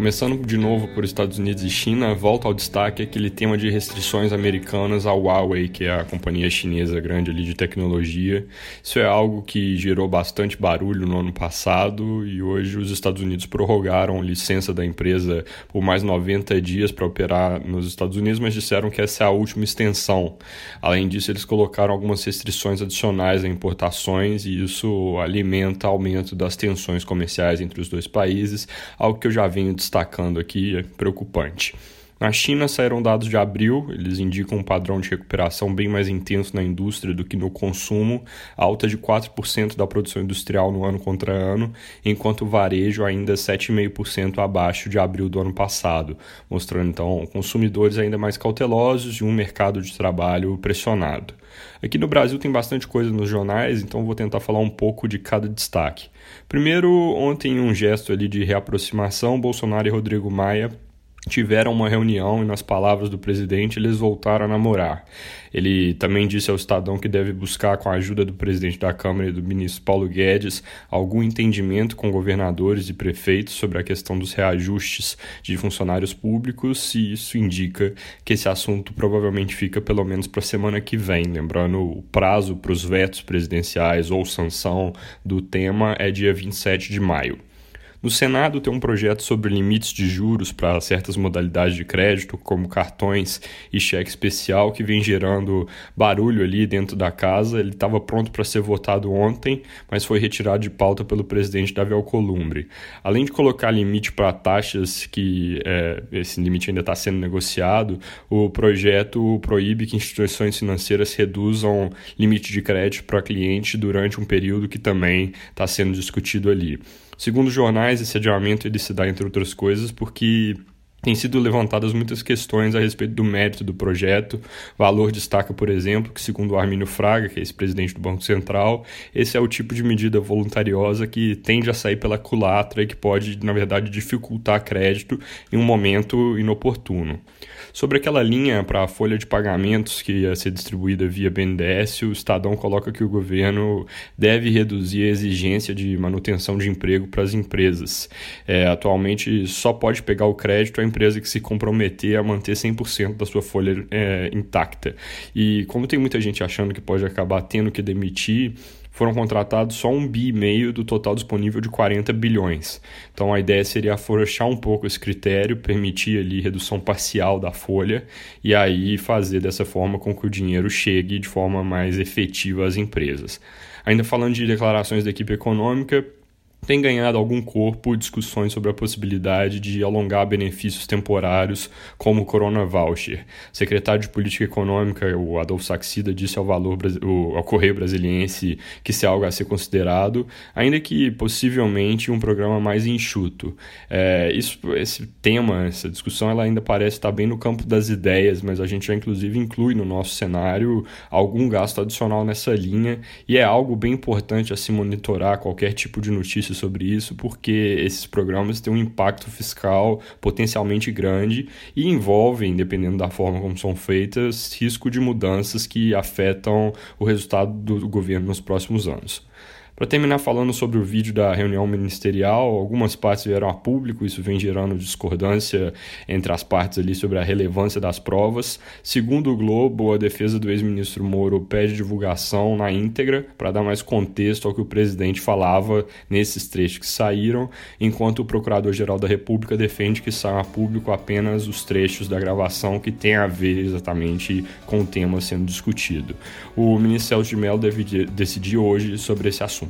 Começando de novo por Estados Unidos e China, volta ao destaque aquele tema de restrições americanas à Huawei, que é a companhia chinesa grande ali de tecnologia. Isso é algo que gerou bastante barulho no ano passado e hoje os Estados Unidos prorrogaram licença da empresa por mais 90 dias para operar nos Estados Unidos, mas disseram que essa é a última extensão. Além disso, eles colocaram algumas restrições adicionais a importações e isso alimenta o aumento das tensões comerciais entre os dois países, algo que eu já venho destacando destacando aqui é preocupante. Na China saíram dados de abril, eles indicam um padrão de recuperação bem mais intenso na indústria do que no consumo, alta de 4% da produção industrial no ano contra ano, enquanto o varejo ainda é 7,5% abaixo de abril do ano passado, mostrando então consumidores ainda mais cautelosos e um mercado de trabalho pressionado. Aqui no Brasil tem bastante coisa nos jornais, então vou tentar falar um pouco de cada destaque. Primeiro, ontem um gesto ali de reaproximação, Bolsonaro e Rodrigo Maia tiveram uma reunião e, nas palavras do presidente, eles voltaram a namorar. Ele também disse ao Estadão que deve buscar, com a ajuda do presidente da Câmara e do ministro Paulo Guedes, algum entendimento com governadores e prefeitos sobre a questão dos reajustes de funcionários públicos, e isso indica que esse assunto provavelmente fica pelo menos para a semana que vem. Lembrando, o prazo para os vetos presidenciais ou sanção do tema é dia 27 de maio. No Senado tem um projeto sobre limites de juros para certas modalidades de crédito, como cartões e cheque especial, que vem gerando barulho ali dentro da casa. Ele estava pronto para ser votado ontem, mas foi retirado de pauta pelo presidente Davi Alcolumbre. Além de colocar limite para taxas, que é, esse limite ainda está sendo negociado, o projeto proíbe que instituições financeiras reduzam limite de crédito para cliente durante um período que também está sendo discutido ali. Segundo jornais, esse adiamento ele se dá, entre outras coisas, porque tem sido levantadas muitas questões a respeito do mérito do projeto. Valor destaca, por exemplo, que, segundo Armínio Fraga, que é ex-presidente do Banco Central, esse é o tipo de medida voluntariosa que tende a sair pela culatra e que pode, na verdade, dificultar crédito em um momento inoportuno. Sobre aquela linha para a folha de pagamentos que ia ser distribuída via BNDES, o Estadão coloca que o governo deve reduzir a exigência de manutenção de emprego para as empresas. É, atualmente, só pode pegar o crédito a empresa que se comprometer a manter 100% da sua folha é, intacta. E como tem muita gente achando que pode acabar tendo que demitir, foram contratados só um bi e meio do total disponível de 40 bilhões. Então a ideia seria afrouxar um pouco esse critério, permitir ali redução parcial da folha e aí fazer dessa forma com que o dinheiro chegue de forma mais efetiva às empresas. Ainda falando de declarações da equipe econômica, tem ganhado algum corpo discussões sobre a possibilidade de alongar benefícios temporários como o Corona Voucher. Secretário de Política Econômica, o Adolfo Saxida, disse ao, valor, ao Correio Brasiliense que isso é algo a ser considerado, ainda que possivelmente um programa mais enxuto. É, isso, esse tema, essa discussão, ela ainda parece estar bem no campo das ideias, mas a gente já inclusive inclui no nosso cenário algum gasto adicional nessa linha e é algo bem importante a se monitorar qualquer tipo de notícia sobre isso, porque esses programas têm um impacto fiscal potencialmente grande e envolvem, dependendo da forma como são feitas, risco de mudanças que afetam o resultado do governo nos próximos anos. Para terminar falando sobre o vídeo da reunião ministerial, algumas partes vieram a público, isso vem gerando discordância entre as partes ali sobre a relevância das provas. Segundo o Globo, a defesa do ex-ministro Moro pede divulgação na íntegra para dar mais contexto ao que o presidente falava nesses trechos que saíram, enquanto o Procurador-Geral da República defende que saiam a público apenas os trechos da gravação que têm a ver exatamente com o tema sendo discutido. O ministro Celso de Mello deve decidir hoje sobre esse assunto.